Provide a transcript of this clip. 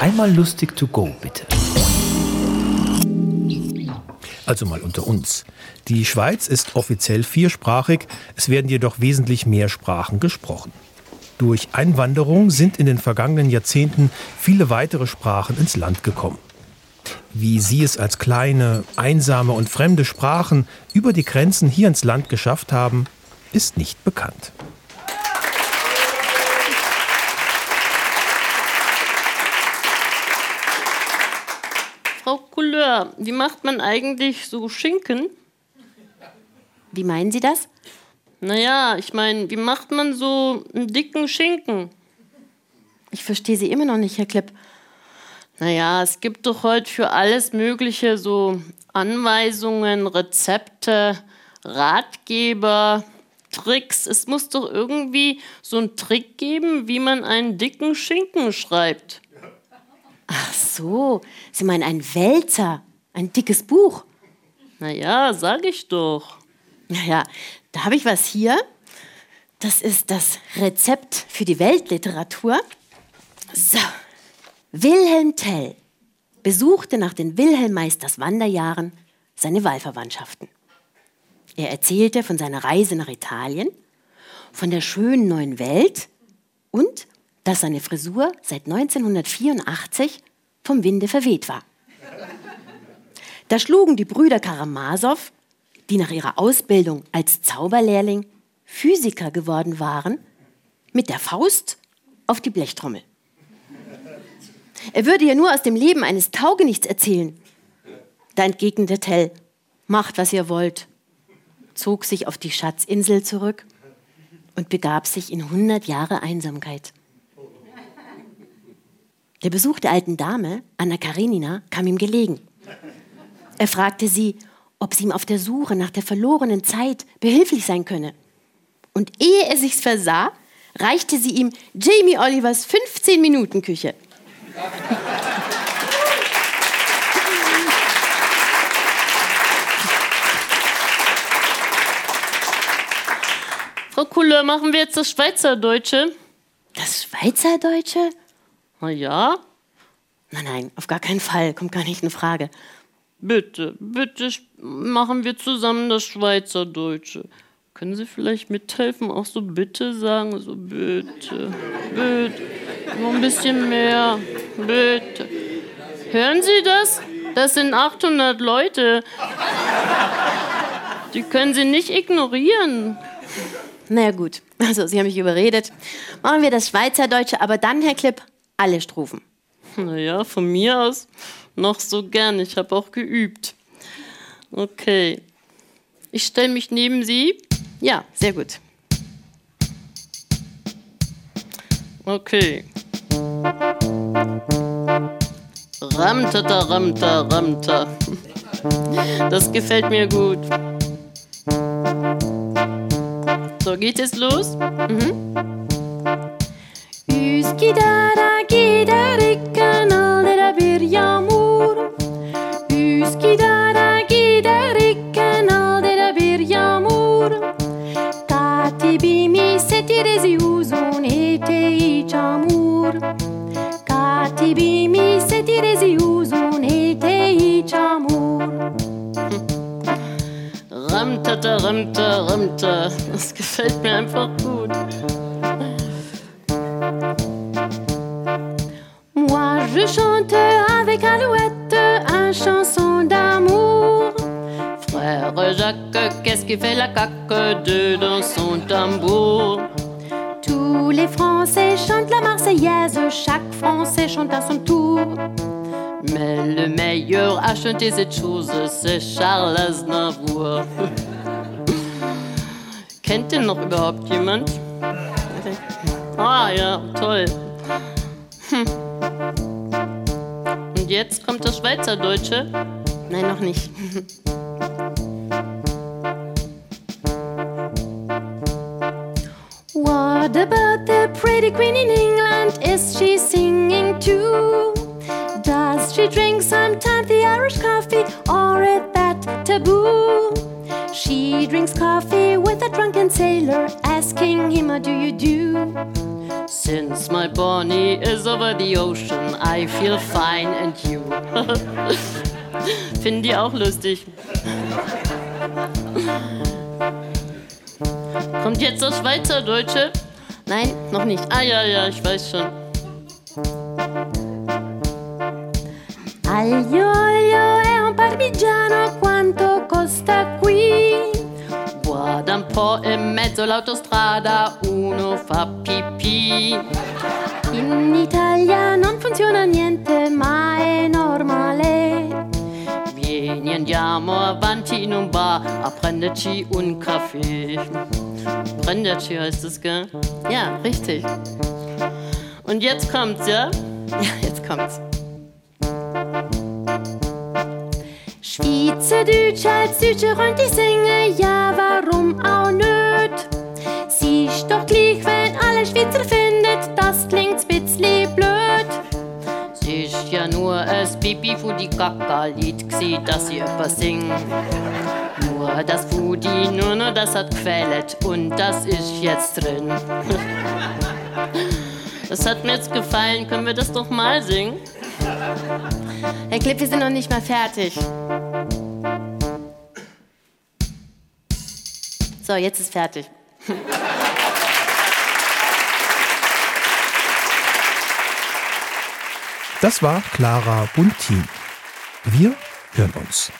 Einmal lustig to go, bitte. Also mal unter uns. Die Schweiz ist offiziell viersprachig, es werden jedoch wesentlich mehr Sprachen gesprochen. Durch Einwanderung sind in den vergangenen Jahrzehnten viele weitere Sprachen ins Land gekommen. Wie sie es als kleine, einsame und fremde Sprachen über die Grenzen hier ins Land geschafft haben, ist nicht bekannt. Frau Couleur, wie macht man eigentlich so Schinken? Wie meinen Sie das? Naja, ich meine, wie macht man so einen dicken Schinken? Ich verstehe Sie immer noch nicht, Herr Klipp. Naja, es gibt doch heute für alles Mögliche so Anweisungen, Rezepte, Ratgeber, Tricks. Es muss doch irgendwie so einen Trick geben, wie man einen dicken Schinken schreibt. Ach so, Sie meinen ein Wälzer, ein dickes Buch. Naja, sag ich doch. Naja, da habe ich was hier. Das ist das Rezept für die Weltliteratur. So, Wilhelm Tell besuchte nach den Wilhelm-Meisters Wanderjahren seine Wahlverwandtschaften. Er erzählte von seiner Reise nach Italien, von der schönen neuen Welt und dass seine Frisur seit 1984 vom Winde verweht war. Da schlugen die Brüder Karamasow die nach ihrer Ausbildung als Zauberlehrling Physiker geworden waren, mit der Faust auf die Blechtrommel. Er würde ja nur aus dem Leben eines Taugenichts erzählen. Da entgegnete Tell, macht, was ihr wollt, zog sich auf die Schatzinsel zurück und begab sich in 100 Jahre Einsamkeit. Der Besuch der alten Dame, Anna Karenina, kam ihm gelegen. Er fragte sie, ob sie ihm auf der Suche nach der verlorenen Zeit behilflich sein könne. Und ehe er sich's versah, reichte sie ihm Jamie Olivers 15-Minuten-Küche. Frau Kuller, machen wir jetzt das Schweizerdeutsche? Das Schweizerdeutsche? Na ja. Nein, nein, auf gar keinen Fall, kommt gar nicht in Frage. Bitte, bitte machen wir zusammen das Schweizerdeutsche. Können Sie vielleicht mithelfen, auch so bitte sagen? So bitte, bitte, noch ein bisschen mehr, bitte. Hören Sie das? Das sind 800 Leute. Die können Sie nicht ignorieren. Na ja, gut, also Sie haben mich überredet. Machen wir das Schweizerdeutsche, aber dann, Herr Klipp, alle Strophen. Naja, von mir aus noch so gern. Ich habe auch geübt. Okay. Ich stelle mich neben Sie. Ja, sehr gut. Okay. Ramtata, ramta, ramta. Das gefällt mir gut. So, geht es los? Mhm. Üskidara Moi je chante avec Alouette un chanson d'amour. Frère Jacques, qu'est-ce qui fait la caque de dans son tambour? Tous les Français chantent la Marseillaise, chaque Français chante à son tour. Mais le meilleur à chanter cette chose, c'est Charles Aznavour. Kennt den noch überhaupt jemand? Ah ja, toll. Hm. Und jetzt kommt das Schweizerdeutsche? Nein, noch nicht. What about the pretty queen in England? Is she singing too? Does she drink sometimes the Irish coffee or taboo? She drinks coffee with a drunken sailor asking him, How do you do? Since my Bonnie is over the ocean, I feel fine and you. Finden die auch lustig. Kommt jetzt das Schweizerdeutsche? Nein, noch nicht. Ah ja, ja, ich weiß schon. Aglio, olio e un parmigiano, quanto costa qui? Guarda un po' in mezzo all'autostrada, uno fa pipì. In Italia non funziona niente, ma è normale. Vieni, andiamo avanti in un bar a prenderci un Kaffee. Prenderci heißt es, gell? Ja, richtig. Und jetzt kommt's, ja? Ja, jetzt kommt's. Schweizerdeutsch als Deutscher und ich singe, ja, warum auch nicht? Sie ist doch gleich, wenn alle Schweizer findet, das klingt bisschen blöd. Es ist ja nur ein Pipi für die Kaka-Lied gsi, dass sie etwas singt. Nur das Fudi, nur noch das hat gefällt und das ist jetzt drin. Das hat mir jetzt gefallen, können wir das doch mal singen? Herr Klipp, wir sind noch nicht mal fertig. So, jetzt ist fertig. Das war Clara Buntin. Wir hören uns.